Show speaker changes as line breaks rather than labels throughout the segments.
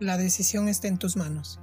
La decisión está en tus manos.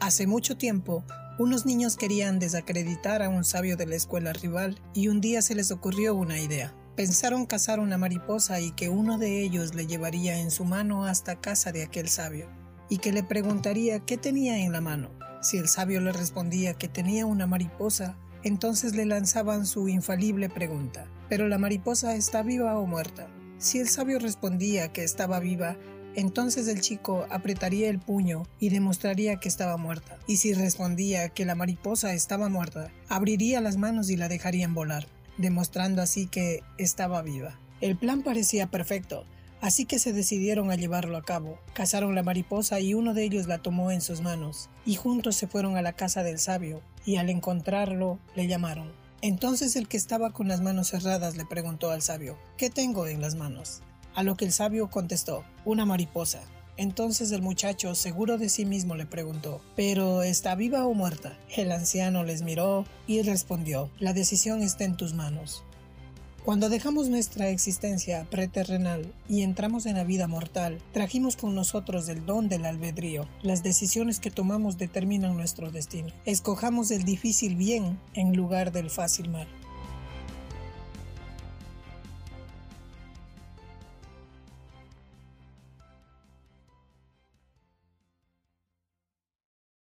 Hace mucho tiempo, unos niños querían desacreditar a un sabio de la escuela rival y un día se les ocurrió una idea. Pensaron cazar una mariposa y que uno de ellos le llevaría en su mano hasta casa de aquel sabio y que le preguntaría qué tenía en la mano. Si el sabio le respondía que tenía una mariposa, entonces le lanzaban su infalible pregunta, ¿pero la mariposa está viva o muerta? Si el sabio respondía que estaba viva, entonces el chico apretaría el puño y demostraría que estaba muerta. Y si respondía que la mariposa estaba muerta, abriría las manos y la dejarían volar, demostrando así que estaba viva. El plan parecía perfecto, así que se decidieron a llevarlo a cabo. Cazaron la mariposa y uno de ellos la tomó en sus manos, y juntos se fueron a la casa del sabio, y al encontrarlo le llamaron. Entonces el que estaba con las manos cerradas le preguntó al sabio, ¿qué tengo en las manos? A lo que el sabio contestó, una mariposa. Entonces el muchacho, seguro de sí mismo, le preguntó, ¿pero está viva o muerta? El anciano les miró y respondió, la decisión está en tus manos. Cuando dejamos nuestra existencia preterrenal y entramos en la vida mortal, trajimos con nosotros el don del albedrío. Las decisiones que tomamos determinan nuestro destino. Escojamos el difícil bien en lugar del fácil mal.